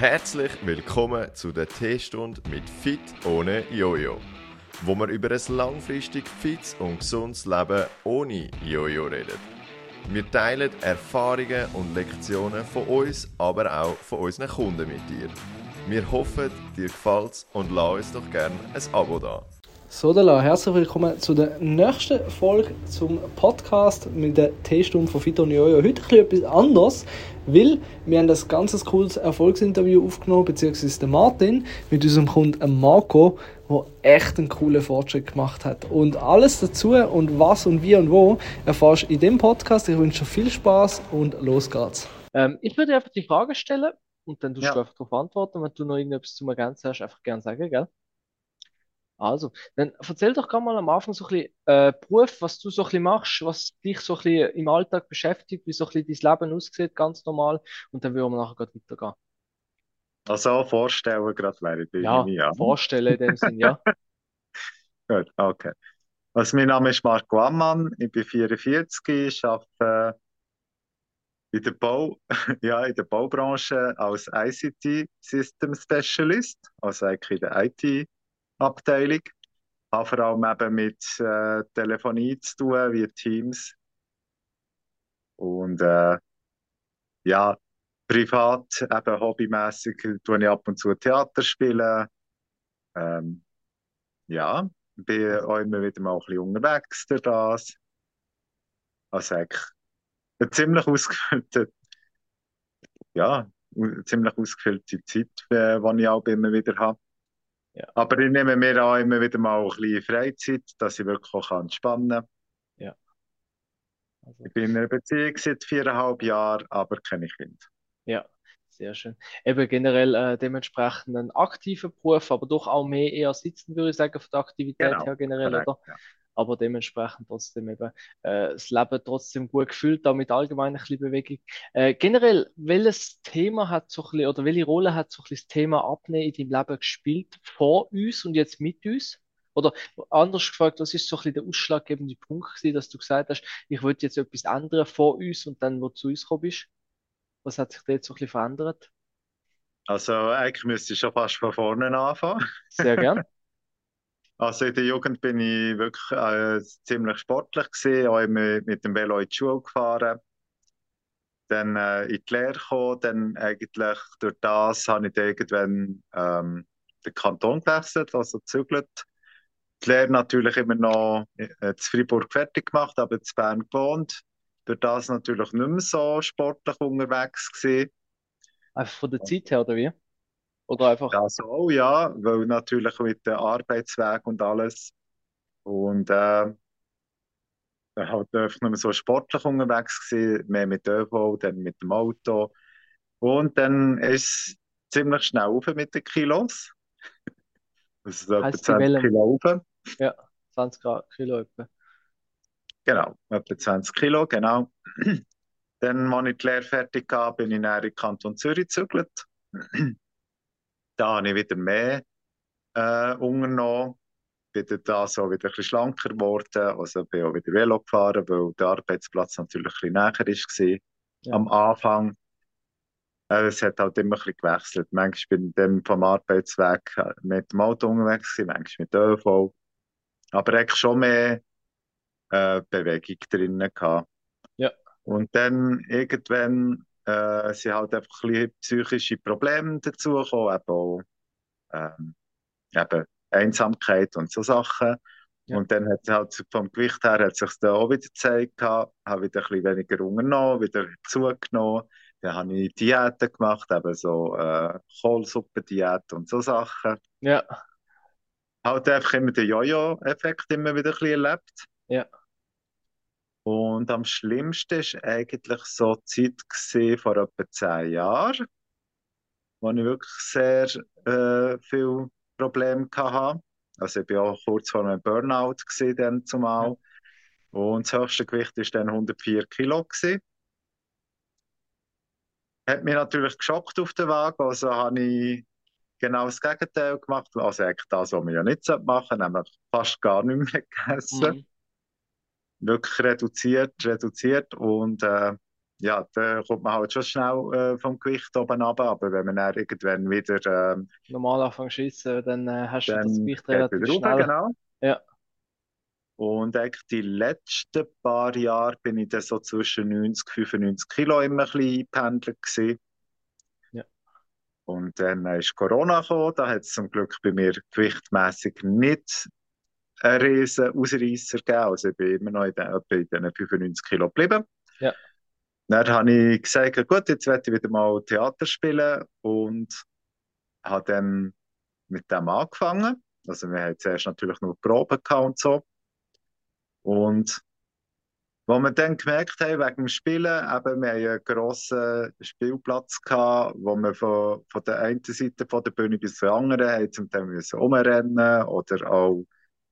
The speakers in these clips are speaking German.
Herzlich willkommen zu der T-Stunde mit Fit ohne Jojo, wo wir über ein langfristig fits und gesundes Leben ohne Jojo reden. Wir teilen Erfahrungen und Lektionen von uns, aber auch von unseren Kunden mit dir. Wir hoffen, dir gefällt's und lass uns doch gerne ein Abo da. So, Dela, herzlich willkommen zu der nächsten Folge zum Podcast mit der T-Stunde von Fito Jojo. Heute ein etwas anders, weil wir haben das ganz cooles Erfolgsinterview aufgenommen, beziehungsweise Martin mit unserem Kunden Marco, der echt einen coolen Fortschritt gemacht hat. Und alles dazu und was und wie und wo erfährst du in dem Podcast. Ich wünsche dir viel Spaß und los geht's. Ähm, ich würde einfach die Frage stellen und dann tust ja. du einfach darauf antworten. Wenn du noch irgendetwas zum Ergänzen hast, einfach gerne sagen, gell? Also, dann erzähl doch gerade mal am Anfang so ein bisschen äh, Beruf, was du so ein bisschen machst, was dich so ein bisschen im Alltag beschäftigt, wie so ein bisschen dein Leben aussieht, ganz normal. Und dann würden wir nachher gerade weitergehen. Also vorstellen gerade wäre ich Ja, ja. vorstellen in dem Sinn, ja. Gut, okay. Also mein Name ist Marco Ammann, ich bin 44, ich arbeite in der Bau, ja, in der Baubranche als ICT System Specialist, also eigentlich in der IT Abteilung. Habe vor allem eben mit äh, Telefonie zu tun, wie Teams. Und äh, ja, privat, eben hobbymäßig, tue ich ab und zu Theater spielen. Ähm, ja, bin auch immer wieder mal ein bisschen unterwegs durch das. Also eigentlich eine ziemlich ausgefüllte, ja, ziemlich ausgefüllte Zeit, äh, die ich auch immer wieder habe. Ja. Aber ich nehme mir auch immer wieder mal ein bisschen Freizeit, dass ich wirklich auch entspannen kann. Ja. Also, ich bin in einer Beziehung seit viereinhalb Jahren, aber keine Kinder. Ja, sehr schön. Eben generell äh, dementsprechend ein aktiver Beruf, aber doch auch mehr eher sitzen, würde ich sagen, von der Aktivität genau. her generell, oder? Ja aber dementsprechend trotzdem eben äh, das Leben trotzdem gut gefühlt, da mit allgemein ein bisschen Bewegung. Äh, generell, welches Thema hat so ein bisschen, oder welche Rolle hat so ein bisschen das Thema Abnehmen in deinem Leben gespielt, vor uns und jetzt mit uns? Oder anders gefragt, was ist so ein bisschen der ausschlaggebende Punkt gewesen, dass du gesagt hast, ich wollte jetzt etwas anderes vor uns und dann, wo du zu uns gekommen bist? Was hat sich da jetzt so ein bisschen verändert? Also eigentlich müsste ich schon fast von vorne anfangen. Sehr gern. Also in der Jugend bin ich wirklich äh, ziemlich sportlich gewesen, auch immer mit dem Velo in die Schule gefahren. Dann äh, in die Lehre gekommen, dann eigentlich durch das habe ich irgendwann ähm, den Kanton gewechselt, also gezügelt. Die Lehre natürlich immer noch äh, zu Freiburg fertig gemacht, aber in Bern gewohnt. Durch das natürlich nicht mehr so sportlich unterwegs gewesen. Einfach von der Zeit her, oder wie? Oder einfach? Ja, so, ja, weil natürlich mit dem Arbeitsweg und alles. Und äh, halt einfach nicht mehr so sportlich unterwegs gewesen, mehr mit ÖV, dann mit dem Auto. Und dann ist es ziemlich schnell auf mit den Kilos. Das ist etwa 20 Kilo auf. Ja, 20 Kilo etwa. Genau, etwa 20 Kilo, genau. dann, als ich die Lehre fertig hatte, bin ich in den Kanton Zürich gezügelt da habe ich wieder mehr äh, unternommen. Bin da so wieder ein bisschen schlanker geworden. Also bin auch wieder Velo gefahren, weil der Arbeitsplatz natürlich ein bisschen näher war ja. am Anfang. Äh, es hat halt immer ein bisschen gewechselt. Manchmal bin ich dann vom Arbeitsweg äh, mit dem Auto unterwegs, manchmal mit ÖV. Aber eigentlich schon mehr äh, Bewegung drinnen gehabt. Ja. Und dann irgendwann äh, sind halt einfach ein bisschen psychische Probleme dazugekommen, eben auch ähm, eben Einsamkeit und so Sachen. Ja. Und dann hat es halt vom Gewicht her hat sich dann auch wieder gezeigt, habe wieder ein bisschen weniger unternommen, wieder zugenommen. Dann habe ich Diäten gemacht, eben so äh, Kohlsuppendiät und so Sachen. Ja. Halt einfach immer den Jojo-Effekt immer wieder ein bisschen erlebt. Ja. Und am schlimmsten war eigentlich so die Zeit vor etwa zehn Jahren, wo ich wirklich sehr äh, viele Probleme hatte. Also ich war auch kurz vor einem Burnout dann zumal. Und das höchste Gewicht war dann 104 Kilo. Gewesen. Hat mich natürlich geschockt auf der Waage. Also habe ich genau das Gegenteil gemacht. Also eigentlich das, was man ja nicht machen sollte, nämlich fast gar nicht mehr gegessen. Mhm wirklich reduziert, reduziert und äh, ja, da kommt man halt schon schnell äh, vom Gewicht oben runter, aber wenn man dann irgendwann wieder ähm, normal anfangen zu schießen, dann äh, hast du das dann Gewicht relativ schnell. runter, genau. Ja. Und eigentlich die letzten paar Jahre bin ich dann so zwischen 90 und 95 Kilo immer ein bisschen gewesen. Ja. Und dann ist Corona gekommen, da hat es zum Glück bei mir gewichtmässig nicht einen riesen Ausreißer gegeben. Also ich bin immer noch in den, etwa in diesen 95 Kilo geblieben. Ja. Dann habe ich gesagt, gut, jetzt werde ich wieder mal Theater spielen und habe dann mit dem angefangen. Also wir haben zuerst natürlich nur Proben und so. Und wo wir dann gemerkt haben, wegen dem Spielen, eben, wir haben einen grossen Spielplatz gehabt, wo wir von, von der einen Seite von der Bühne bis zur anderen haben zum Teil müssen umrennen oder auch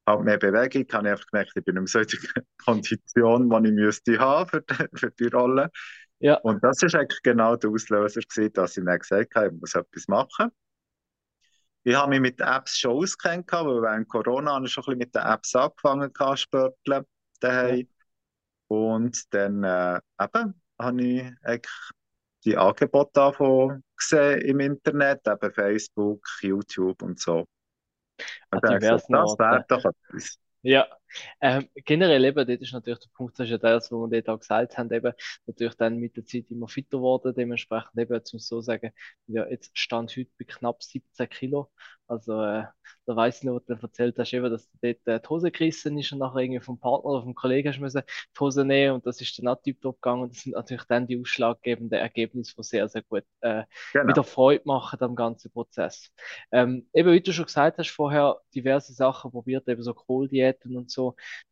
halt mehr Bewegung. Ich habe einfach gemerkt, ich bin in so einer Kondition, die ich müsste haben für die, für die Rolle. Ja. Und das ist eigentlich genau der Auslöser gewesen, dass ich dann gesagt habe, ich muss etwas machen. Ich habe mich mit Apps schon auskennt, weil während Corona habe ich schon ein bisschen mit den Apps angefangen zu spörteln daheim. Und dann äh, eben habe ich eigentlich die Angebote davon gesehen im Internet, eben Facebook, YouTube und so. Ich diversen Orten. Ja, ähm, generell eben, dort ist natürlich der Punkt, das ist ja das, was wir dort auch gesagt haben, eben, natürlich dann mit der Zeit immer fitter geworden, dementsprechend eben, zum so sagen, ja, jetzt stand heute bei knapp 17 Kilo, also, äh, da weiss ich noch, was du erzählt hast, eben, dass du dort äh, die Hose gerissen ist und nachher irgendwie vom Partner oder vom Kollegen hast müssen die Hose nehmen und das ist dann auch tiptop gegangen und das sind natürlich dann die ausschlaggebenden Ergebnisse, die sehr, sehr gut, äh, Genau. wieder Freude machen am ganzen Prozess. Ähm, eben, wie du schon gesagt hast vorher, diverse Sachen probiert, eben so Kohldiäten und so.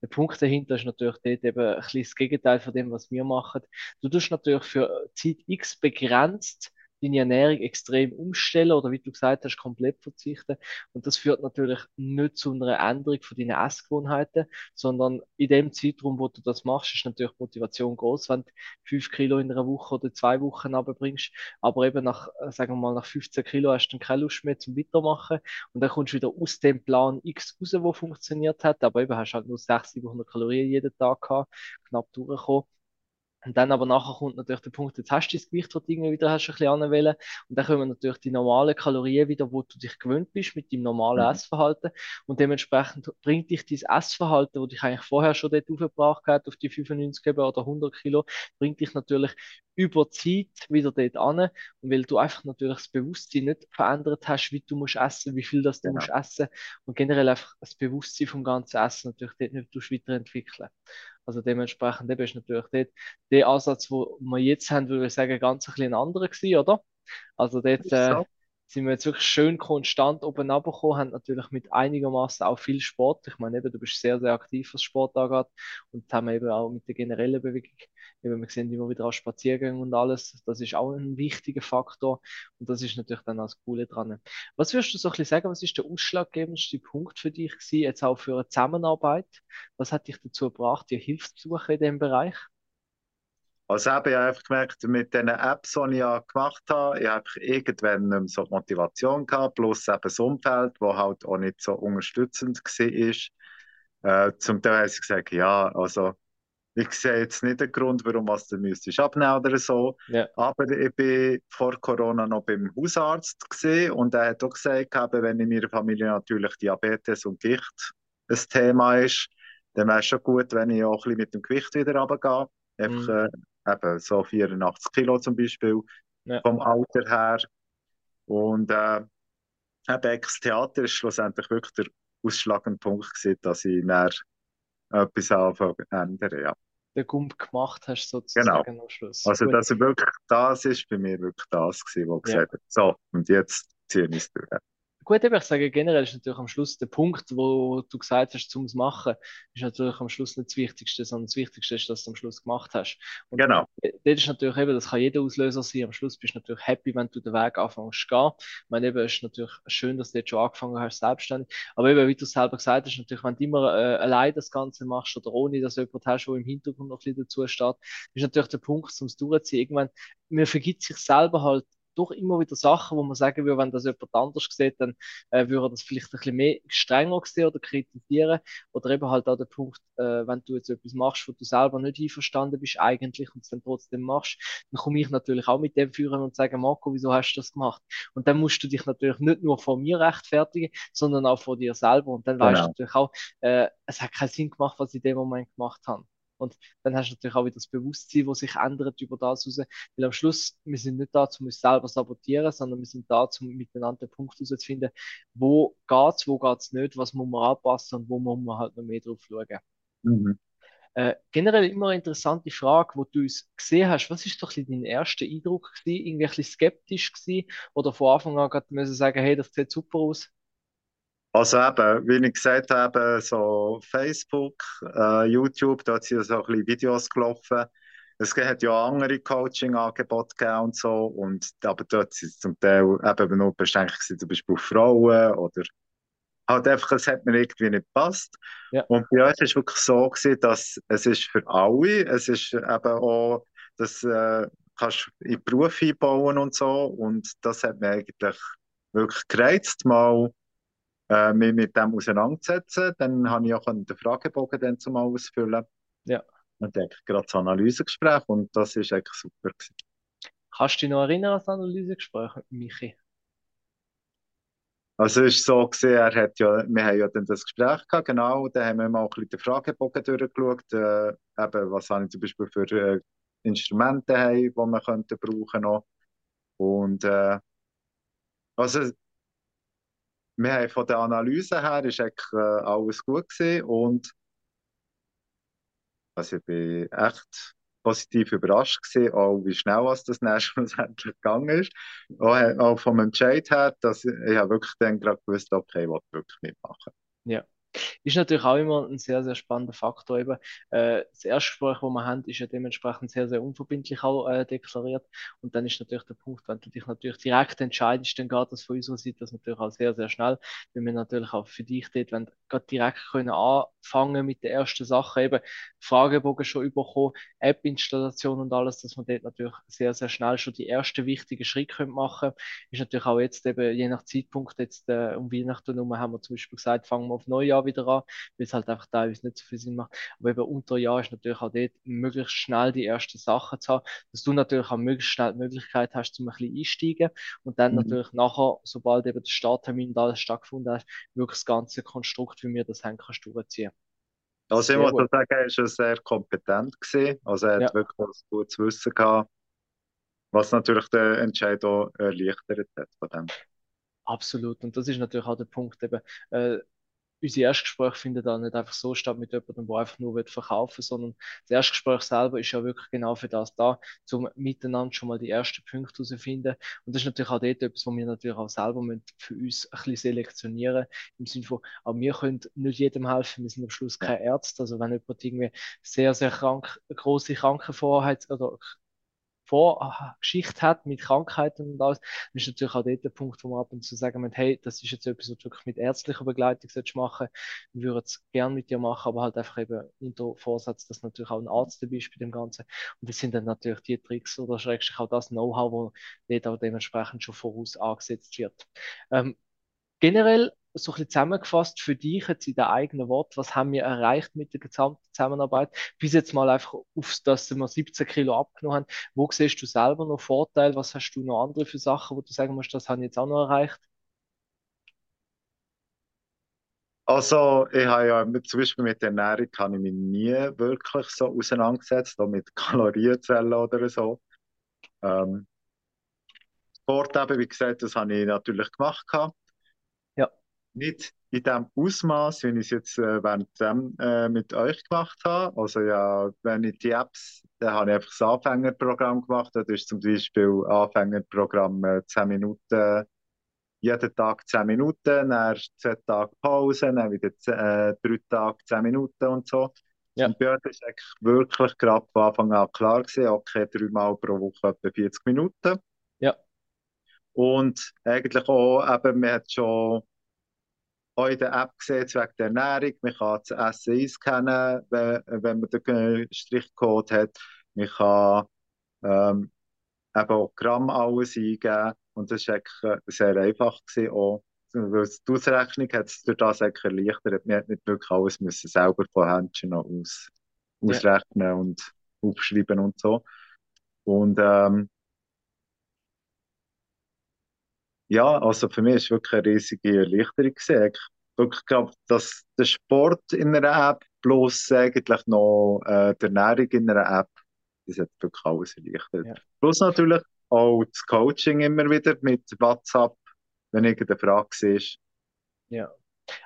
Der Punkt dahinter ist natürlich dort eben ein bisschen das Gegenteil von dem, was wir machen. Du tust natürlich für Zeit X begrenzt deine Ernährung extrem umstellen oder wie du gesagt hast, komplett verzichten. Und das führt natürlich nicht zu einer Änderung von deinen Essgewohnheiten, sondern in dem Zeitraum, wo du das machst, ist natürlich Motivation groß, wenn du fünf Kilo in einer Woche oder zwei Wochen runterbringst. Aber eben nach, äh, sagen wir mal, nach 15 Kilo hast du dann keine Lust mehr zum Weitermachen. Und dann kommst du wieder aus dem Plan X raus, wo funktioniert hat. Aber eben hast halt nur 600, 700 Kalorien jeden Tag gehabt, knapp durchgekommen. Und dann aber nachher kommt natürlich der Punkt, jetzt hast du das Gewicht, das du irgendwie wieder hast, ein bisschen anwählen. Und dann kommen natürlich die normalen Kalorien wieder, wo du dich gewöhnt bist mit deinem normalen Mhm. Essverhalten. Und dementsprechend bringt dich dieses Essverhalten, wo dich eigentlich vorher schon dort aufgebracht hat, auf die 95 eben oder 100 Kilo, bringt dich natürlich über Zeit wieder dort an. Und weil du einfach natürlich das Bewusstsein nicht verändert hast, wie du musst essen, wie viel das du Genau. musst essen. Und generell einfach das Bewusstsein vom ganzen Essen natürlich dort nicht weiterentwickeln. Also dementsprechend eben ist natürlich dort der Ansatz, wo wir jetzt haben, würde ich sagen, ganz ein bisschen anderer gewesen, oder? Also dort äh, sind wir jetzt wirklich schön konstant oben runtergekommen, haben natürlich mit einigermaßen auch viel Sport. Ich meine eben, du bist sehr, sehr aktiv, was Sport angeht und haben eben auch mit der generellen Bewegung, eben wir sehen immer wieder auch Spaziergänge und alles, das ist auch ein wichtiger Faktor und das ist natürlich dann auch das Coole dran. Was würdest du so ein bisschen sagen, was ist der ausschlaggebendste Punkt für dich gewesen, jetzt auch für eine Zusammenarbeit? Was hat dich dazu gebracht, dir Hilfe zu suchen in dem Bereich? Also habe ich einfach gemerkt, mit den Apps, die ich ja gemacht habe, ich habe irgendwann nicht mehr so Motivation gehabt, plus eben das Umfeld, das halt auch nicht so unterstützend war. Äh, zum Teil habe ich gesagt, ja, also ich sehe jetzt nicht den Grund, warum was du müsstest abnehmen oder so. Ja. Aber ich bin vor Corona noch beim Hausarzt gesehen und er hat auch gesagt, wenn in meiner Familie natürlich Diabetes und Gicht ein Thema ist, dann wäre es schon gut, wenn ich auch ein bisschen mit dem Gewicht wieder runtergehe. Einfach, Mhm. äh, eben so 84 Kilo zum Beispiel Ja. vom Alter her. Und äh, eben das Theater ist schlussendlich wirklich der ausschlagende Punkt gewesen, dass ich dann etwas anfange zu ändern. Ja. Den Gump gemacht hast, sozusagen am Schluss. Also Gut. dass er wirklich das ist bei mir wirklich das gewesen, wo Ja. gesagt hat, so, und jetzt ziehe ich es durch. Gut, eben, ich sage generell ist natürlich am Schluss der Punkt, wo du gesagt hast, zum es machen, ist natürlich am Schluss nicht das Wichtigste, sondern das Wichtigste ist, dass du am Schluss gemacht hast. Und Genau. dort ist natürlich eben, das kann jeder Auslöser sein. Am Schluss bist du natürlich happy, wenn du den Weg anfängst zu gehen. Ich meine, eben, es ist natürlich schön, dass du jetzt schon angefangen hast, selbstständig. Aber eben, wie du es selber gesagt hast, natürlich, wenn du immer äh, allein das Ganze machst oder ohne, dass du jemanden hast, der im Hintergrund noch ein bisschen dazu steht, ist natürlich der Punkt, um es durchzuziehen. Irgendwann, man vergibt sich selber halt doch immer wieder Sachen, wo man sagen würde, wenn das jemand anders sieht, dann äh, würde er das vielleicht ein bisschen mehr strenger sehen oder kritisieren. Oder eben halt auch der Punkt, äh, wenn du jetzt etwas machst, wo du selber nicht einverstanden bist eigentlich und es dann trotzdem machst, dann komme ich natürlich auch mit dem führen und sage, Marco, wieso hast du das gemacht? Und dann musst du dich natürlich nicht nur vor mir rechtfertigen, sondern auch vor dir selber. Und dann genau. weißt du natürlich auch, äh, es hat keinen Sinn gemacht, was ich in dem Moment gemacht habe. Und dann hast du natürlich auch wieder das Bewusstsein, das sich ändert über das raus. Weil am Schluss, wir sind nicht da, um uns selber sabotieren, sondern wir sind da, um miteinander den Punkt herauszufinden, wo geht's, wo geht's nicht, was muss man anpassen und wo muss man halt noch mehr drauf schauen. Mhm. Äh, generell immer eine interessante Frage, wo du uns gesehen hast. Was ist doch dein erster Eindruck gewesen? Irgendwie ein bisschen skeptisch gewesen? Oder von Anfang an gerade müssen sagen, hey, das sieht super aus? Also eben, wie ich gesagt habe, so Facebook, äh, YouTube, da sind so ein bisschen Videos gelaufen. Es hat ja andere Coaching-Angebote gegeben und so, und, aber dort sind es zum Teil eben nur beschränkt zum Beispiel auf Frauen oder halt einfach, es hat mir irgendwie nicht gepasst. Ja. Und bei uns war es wirklich so, gewesen, dass es ist für alle, es ist eben auch, dass äh, kannst in Beruf einbauen und so, und das hat mir eigentlich wirklich gereizt, mal äh, mich mit dem auseinandersetzen. Dann habe ich auch den Fragebogen dann zum ausfüllen. Ja. Und dann gerade das Analysegespräch und das ist eigentlich super. Gewesen. Kannst du dich noch erinnern an das Analysegespräch mit Michi? Also es ist so gesehen, er hat ja, wir haben ja dann das Gespräch gehabt, genau, da haben wir mal ein bisschen den Fragebogen durchgeschaut, äh, eben, was habe ich zum Beispiel für äh, Instrumente haben, die man könnte brauchen noch. Und äh, also wir haben von der Analyse her ist eigentlich äh, alles gut gewesen und also ich bin echt positiv überrascht gewesen, auch wie schnell was das dann schlussendlich gegangen ist. Auch, auch vom Entscheid her, dass ich, ich habe wirklich dann gerade gewusst, okay, ich will wirklich mitmachen. Ja. Ist natürlich auch immer ein sehr, sehr spannender Faktor. Eben, äh, das Erstgespräch, das wir haben, ist ja dementsprechend sehr, sehr unverbindlich auch äh, deklariert. Und dann ist natürlich der Punkt, wenn du dich natürlich direkt entscheidest, dann geht das von unserer Seite das natürlich auch sehr, sehr schnell, weil wir natürlich auch für dich dort, wenn gerade direkt können anfangen mit der ersten Sache, eben Fragebogen schon bekommen, App-Installation und alles, dass man dort natürlich sehr, sehr schnell schon die ersten wichtigen Schritte machen können. Ist natürlich auch jetzt eben, je nach Zeitpunkt, jetzt äh, um Weihnachten herum haben wir zum Beispiel gesagt, fangen wir auf Neujahr wieder an, weil es halt einfach teilweise nicht so viel Sinn macht. Aber eben unter Jahr ist natürlich auch dort möglichst schnell die ersten Sachen zu haben, dass du natürlich auch möglichst schnell die Möglichkeit hast, zum ein bisschen einsteigen und dann mhm. natürlich nachher, sobald eben der Starttermin da stattgefunden hat, wirklich das ganze Konstrukt, wie wir das haben, kannst du durchziehen. Also ich muss sagen, er war sehr kompetent. Gewesen. Also er hat ja. wirklich ein gutes Wissen gehabt, was natürlich den Entscheid auch erleichtert hat von dem. Absolut. Und das ist natürlich auch der Punkt, eben, äh, unsere Erstgespräche finden dann nicht einfach so statt mit jemandem, der einfach nur verkaufen will, sondern das Erstgespräch selber ist ja wirklich genau für das da, um miteinander schon mal die ersten Punkte herauszufinden. Und das ist natürlich auch dort etwas, was wir natürlich auch selber für uns ein bisschen selektionieren im Sinne von, auch wir können nicht jedem helfen, wir sind am Schluss kein Ärzte, also wenn jemand irgendwie sehr, sehr krank, große Krankenvorheit oder Vorgeschichte hat mit Krankheiten und alles, dann ist natürlich auch dort der Punkt, wo man ab und zu sagen muss, hey, das ist jetzt etwas, was du wirklich mit ärztlicher Begleitung machen wir würden es gerne mit dir machen, aber halt einfach eben unter Vorsatz, dass natürlich auch ein Arzt dabei ist bei dem Ganzen. Und das sind dann natürlich die Tricks oder schrägstrich auch das Know-how, wo dort auch dementsprechend schon voraus angesetzt wird. Ähm, generell so ein bisschen zusammengefasst für dich jetzt in den eigenen Wort, was haben wir erreicht mit der gesamten Zusammenarbeit? Bis jetzt mal einfach auf das, dass wir 17 Kilo abgenommen haben. Wo siehst du selber noch Vorteile? Was hast du noch andere für Sachen, wo du sagen musst, das habe ich jetzt auch noch erreicht? Also, ich habe ja zum Beispiel mit der Ernährung habe ich mich nie wirklich so auseinandergesetzt, auch mit Kalorienzellen oder so. Ähm, Sport eben, wie gesagt, das habe ich natürlich gemacht. Gehabt nicht in dem Ausmaß, wie ich es jetzt äh, während dem äh, mit euch gemacht habe. Also ja, wenn ich die Apps, dann habe ich einfach das Anfängerprogramm gemacht. Das ist zum Beispiel Anfängerprogramm äh, 10 Minuten, jeden Tag 10 Minuten, dann 10 Tage Pause, dann wieder 10, äh, 3 Tage 10 Minuten und so. Ja. Und bei uns ist eigentlich wirklich gerade von Anfang an klar gewesen, okay, dreimal pro Woche etwa 40 Minuten. Ja. Und eigentlich auch, eben, man hat schon auch in der App gesehen, wegen der Ernährung. Man kann das Essen einscannen, wenn, wenn man den Strichcode hat. Man kann ähm, eben auch Gramm alles eingeben. Und das war sehr einfach. Gewesen, auch. Die Ausrechnung hat es durch das erleichtert. Wir nicht wirklich alles müssen selber von Händchen aus, ausrechnen ja. und aufschreiben und so. Und ähm, ja, also für mich ist es wirklich eine riesige Erleichterung. Ich wirklich glaube, dass der Sport in einer App plus eigentlich noch äh, die Ernährung in einer App, das hat wirklich alles erleichtert. Ja. Plus natürlich auch das Coaching immer wieder mit WhatsApp, wenn irgendeine Frage ist. Ja.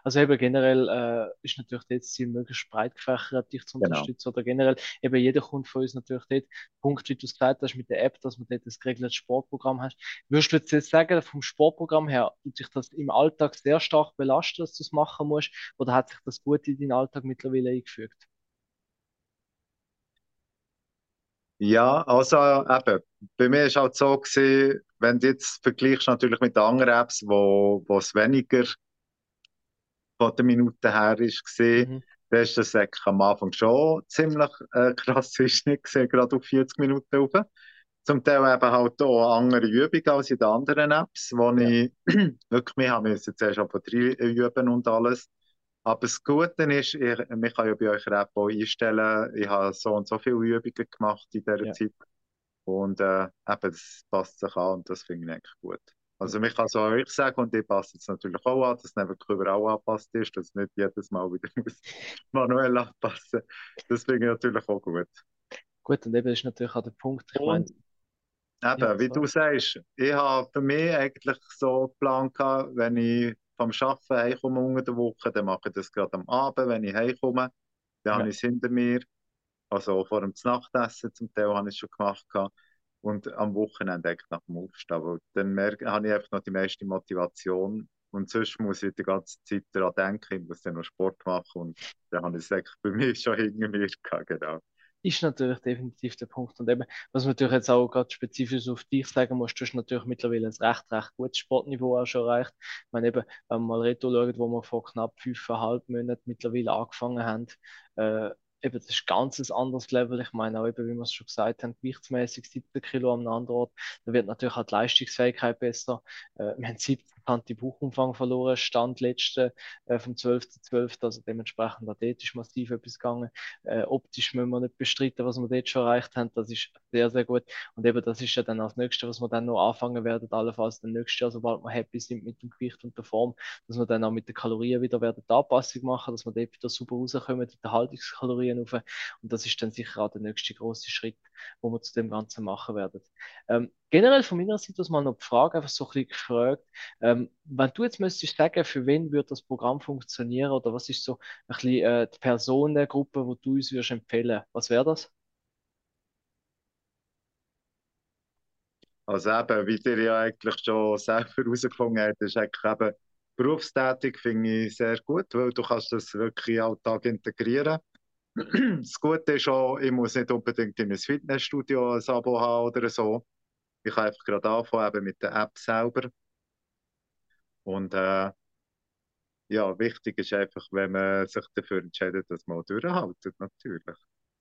Also eben generell äh, ist natürlich das Ziel, möglichst breit gefächert dich zu genau. unterstützen oder generell eben jeder Kunde von uns natürlich dort, Punkt, wie du es gesagt hast mit der App, dass man dort das geregelte Sportprogramm hast. Würdest du jetzt sagen, vom Sportprogramm her, tut sich das im Alltag sehr stark belasten, dass du es machen musst, oder hat sich das gut in deinen Alltag mittlerweile eingefügt? Ja, also eben, bei mir ist halt so gewesen, wenn du jetzt vergleichst natürlich mit anderen Apps, wo, wo es weniger der Minute her ist gesehen, mhm. dann ist das am Anfang schon ziemlich äh, krass nicht gesehen, gerade auf 40 Minuten rauf. Zum Teil eben halt auch andere Übungen als in den anderen Apps, wo ja. ich wirklich, wir haben jetzt zuerst aber drei üben und alles. Aber das Gute ist, ich, ich kann ja bei euch App auch einstellen, ich habe so und so viele Übungen gemacht in dieser ja. Zeit. Und äh, eben, das passt sich an und das finde ich eigentlich gut. Also mich kann so ich sagen und ich passe es natürlich auch an, dass es nicht überall angepasst ist, dass nicht jedes Mal wieder manuell anpassen Das finde ich natürlich auch gut. Gut, und eben ist natürlich auch der Punkt, ich meine... Eben, ja, wie so. du sagst, ich habe für mich eigentlich so gehabt, wenn ich vom Arbeiten heimkomme unter der Woche, dann mache ich das gerade am Abend, wenn ich heimkomme, dann ja. habe ich es hinter mir, also vor dem Nachtessen zum Teil habe ich es schon gemacht gehabt. Und am Wochenende nach dem Aufstehen. Weil dann merke, habe ich einfach noch die meiste Motivation. Und sonst muss ich die ganze Zeit daran denken, ich muss dann noch Sport machen. Und dann habe ich es eigentlich bei mir schon hinter mir gehabt, genau. Ist natürlich definitiv der Punkt. Und eben, was man natürlich jetzt auch gerade spezifisch auf dich sagen muss, du hast natürlich mittlerweile ein recht, recht gutes Sportniveau auch schon erreicht. Ich meine eben, wenn man mal Reto schaut, wo wir vor knapp fünfeinhalb Monaten mittlerweile angefangen haben, äh, eben, das ist ganz ein anderes Level. Ich meine auch eben, wie wir es schon gesagt haben, gewichtsmäßig 17 Kilo am anderen Ort. Da wird natürlich auch die Leistungsfähigkeit besser. Äh, wir haben 17 die Bauchumfang verloren, Stand letzte äh, vom 12.12., .12., also dementsprechend auch dort massiv etwas gegangen. Äh, optisch müssen wir nicht bestreiten, was wir dort schon erreicht haben, das ist sehr, sehr gut. Und eben das ist ja dann das Nächste, was wir dann noch anfangen werden, allenfalls dann nächstes Jahr, sobald wir happy sind mit dem Gewicht und der Form, dass wir dann auch mit den Kalorien wieder werden die Anpassung machen, dass wir dort wieder super rauskommen, den Haltungskalorien auf. Und das ist dann sicher auch der nächste große Schritt, wo wir zu dem Ganzen machen werden. Ähm, generell von meiner Seite aus mal noch die Frage, einfach so ein bisschen gefragt, ähm, wenn du jetzt müsstest sagen, für wen würde das Programm funktionieren oder was ist so ein bisschen äh, die Personengruppe, wo du uns würdest empfehlen, was wäre das? Also eben, wie ihr ja eigentlich schon selber herausgefunden habt, ist eigentlich eben berufstätig, finde ich sehr gut, weil du kannst das wirklich in Alltag integrieren. Das Gute ist auch, ich muss nicht unbedingt in ein Fitnessstudio ein Abo haben oder so. Ich kann einfach gerade anfangen eben mit der App selber. Und äh, ja, wichtig ist einfach, wenn man sich dafür entscheidet, dass man durchhaltet, natürlich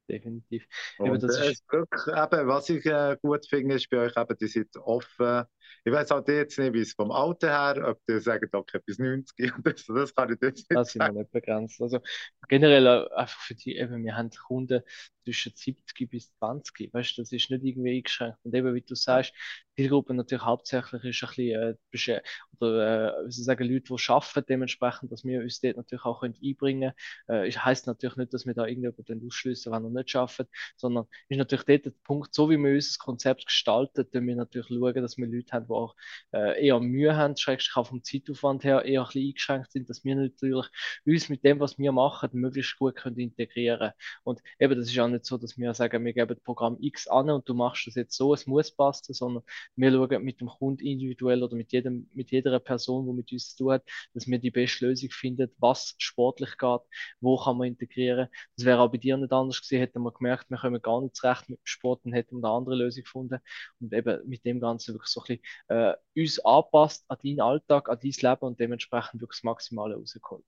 definitiv. Eben, das ist... wirklich, eben, was ich äh, gut finde, ist bei euch eben, die sind offen. Ich weiß halt jetzt nicht, wie es vom Alter her, ob die sagen, okay, bis 90 oder so, das kann ich jetzt nicht Das sind wir nicht begrenzt. Also generell äh, einfach für die, eben, wir haben Kunden zwischen 70 bis 20, weißt du, das ist nicht irgendwie eingeschränkt. Und eben, wie du sagst, die Gruppe natürlich hauptsächlich ist ein bisschen, äh, oder, äh, wie sagen, Leute, die arbeiten, dementsprechend, dass wir uns dort natürlich auch einbringen können. Äh, heißt natürlich nicht, dass wir da irgendjemanden ausschließen, wenn er nicht schaffen, sondern ist natürlich dort der Punkt, so wie wir unser Konzept gestalten, dass wir natürlich schauen, dass wir Leute haben, die auch äh, eher Mühe haben, schrägstrich auch vom Zeitaufwand her eher ein bisschen eingeschränkt sind, dass wir natürlich uns mit dem, was wir machen, möglichst gut können integrieren Und eben, das ist auch nicht so, dass wir sagen, wir geben das Programm X an und du machst das jetzt so, es muss passen, sondern wir schauen mit dem Kunden individuell oder mit jedem, mit jeder Person, die mit uns zu tun hat, dass wir die beste Lösung finden, was sportlich geht, wo kann man integrieren. Das wäre auch bei dir nicht anders gewesen, hätten wir gemerkt, wir kommen gar nicht zurecht mit dem Sport und hätten eine andere Lösung gefunden. Und eben mit dem Ganzen wirklich so ein bisschen äh, uns anpasst an deinen Alltag, an dein Leben und dementsprechend wirklich das Maximale rausgeholt.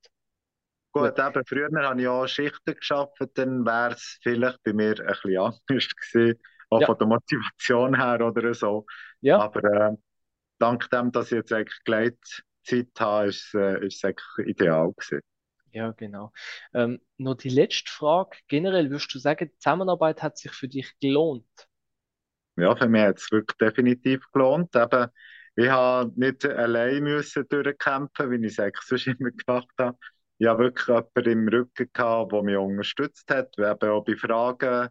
Gut, eben früher habe ich auch Schichten geschafft, dann wäre es vielleicht bei mir ein bisschen anders gewesen. Auch Ja. von der Motivation her oder so. Ja, Aber äh, dank dem, dass ich jetzt eigentlich Gleitzeit habe, ist, es, äh, ist es eigentlich ideal gewesen. ja, genau. Ähm, noch die letzte Frage. Generell würdest du sagen, die Zusammenarbeit hat sich für dich gelohnt? Ja, für mich hat es wirklich definitiv gelohnt. Eben, ich habe nicht allein müssen durchkämpfen, wie ich es eigentlich sonst immer gemacht habe. Ich habe wirklich jemanden im Rücken gehabt, der mich unterstützt hat, eben auch bei Fragen,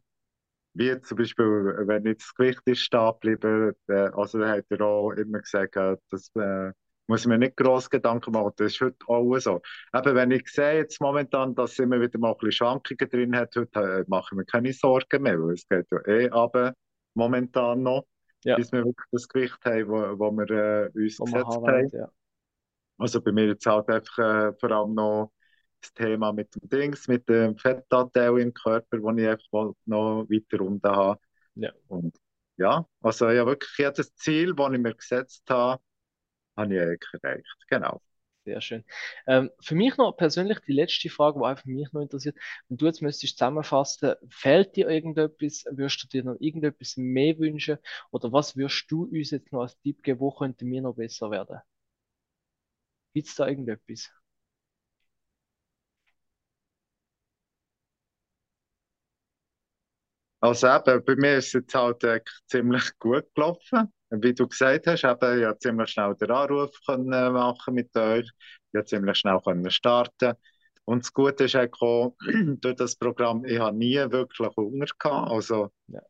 wie zum Beispiel, wenn jetzt das Gewicht ist stehen geblieben, äh, also da hat er auch immer gesagt, äh, das äh, muss mir nicht gross Gedanken machen, das ist heute auch so. Eben, wenn ich sehe jetzt momentan, dass es immer wieder mal ein bisschen Schwankungen drin hat, heute äh, mache ich mir keine Sorgen mehr, weil es geht ja eh runter, momentan noch, Ja. bis wir wirklich das Gewicht haben, wo, wo wir äh, uns Wo man gesetzt haben haben. ja. Also bei mir jetzt halt einfach äh, vor allem noch das Thema mit dem Dings, mit dem Fettanteil im Körper, wo ich einfach noch weiter runter habe. Ja. Und ja, also ja wirklich jedes Ziel, das ich mir gesetzt habe, habe ich eigentlich erreicht. Genau. Sehr schön. Ähm, für mich noch persönlich die letzte Frage, die einfach mich noch interessiert. Wenn du jetzt müsstest zusammenfassen, fehlt dir irgendetwas? Würdest du dir noch irgendetwas mehr wünschen? Oder was würdest du uns jetzt noch als Tipp geben, wo könnte mir noch besser werden? Gibt es da irgendetwas? Also eben, bei mir ist es jetzt halt eigentlich ziemlich gut gelaufen. Wie du gesagt hast, eben, ich konnte ziemlich schnell den Anruf können äh, machen mit euch. Ich konnte ziemlich schnell können starten. Und das Gute ist auch, durch das Programm, ich habe nie wirklich Hunger gehabt. Also, Ja.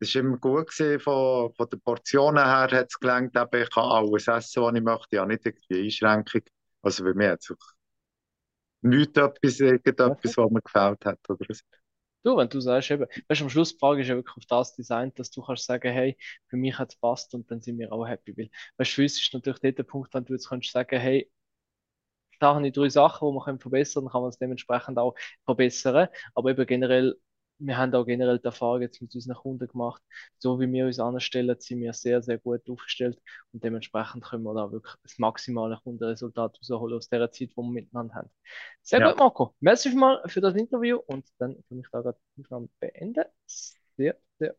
es war immer gut gewesen, von, von den Portionen her hat es gelangt, eben, ich kann alles essen, was ich möchte. Ich habe nicht irgendwie Einschränkung. Also bei mir hat es wirklich nichts etwas, irgendetwas, was mir gefällt hat oder so. Du, wenn du sagst, eben, weißt, am Schluss die Frage ist ja wirklich auf das designt, dass du kannst sagen, hey, für mich hat es passt und dann sind wir auch happy. Weil, weißt, für uns ist natürlich dort der Punkt, wenn du jetzt kannst sagen, hey, da habe ich drei Sachen, die man verbessern, dann kann man es dementsprechend auch verbessern. Aber eben generell, wir haben auch generell die Erfahrung jetzt mit unseren Kunden gemacht, so wie wir uns anstellen, sind wir sehr, sehr gut aufgestellt und dementsprechend können wir da wirklich das maximale Kundenresultat rausholen aus der Zeit, die wir miteinander haben. Sehr Ja. gut, Marco. Merci mal für das Interview und dann kann ich da gerade die Aufnahme beenden. Sehr, sehr